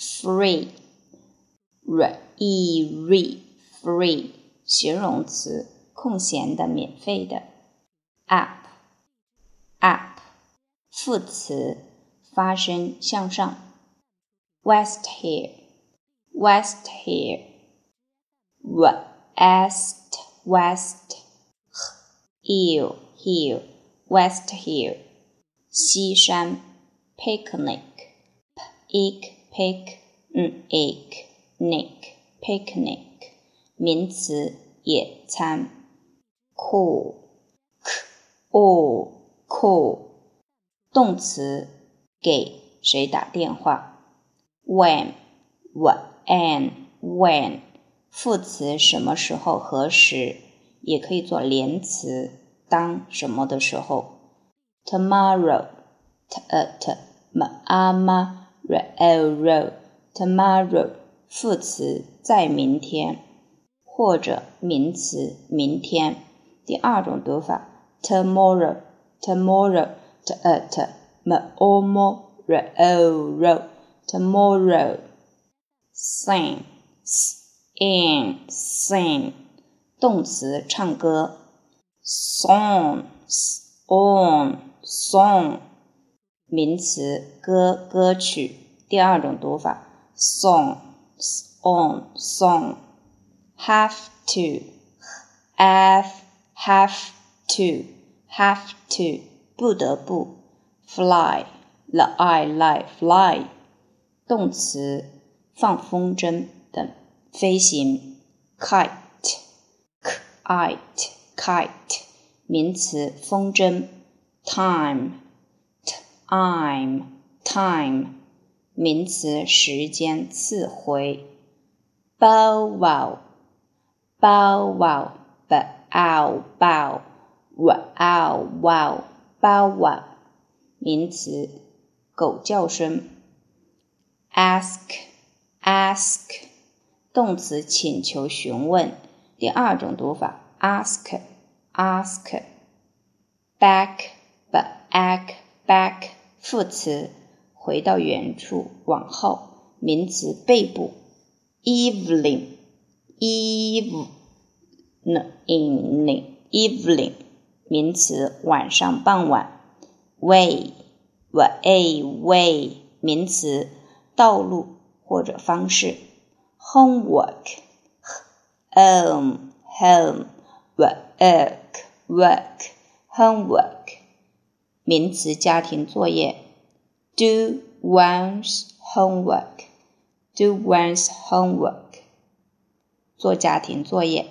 free，r e r free，形容词，空闲的，免费的。up，up，副词，发声向上。west here，west here，west west。hill hill west hill，西山 picnic picnic pic 嗯，picnic，picnic，名词，野餐，call c all call，动词，给谁打电话，when when when，副词，什么时候，何时。也可以做连词，当什么的时候？Tomorrow，t a t m a m r o r，tomorrow，副词在明天，或者名词明天。第二种读法，tomorrow，tomorrow，t a t m o m r o r，tomorrow。Sing，sing，sing。动词唱歌 Songs，On，Song 名词歌歌曲。第二种读法，song，on，song，have to，have，have to，have to，不得不，fly，the I like fly，动词放风筝等，飞行，kite。kite kite 名词风筝，time I'm time 名词时间次回，bow wow bow wow bow bow wow wow bow wow 名词狗叫声，ask ask 动词请求询问。第二种读法，ask，ask，back，back，back，副词回到原处往后名词背部 evening evening evening evening 名词晚上傍晚 way way way 名词道路或者方式 homework home homework work homework 名词家庭作业。Do one's homework, do one's homework，做家庭作业。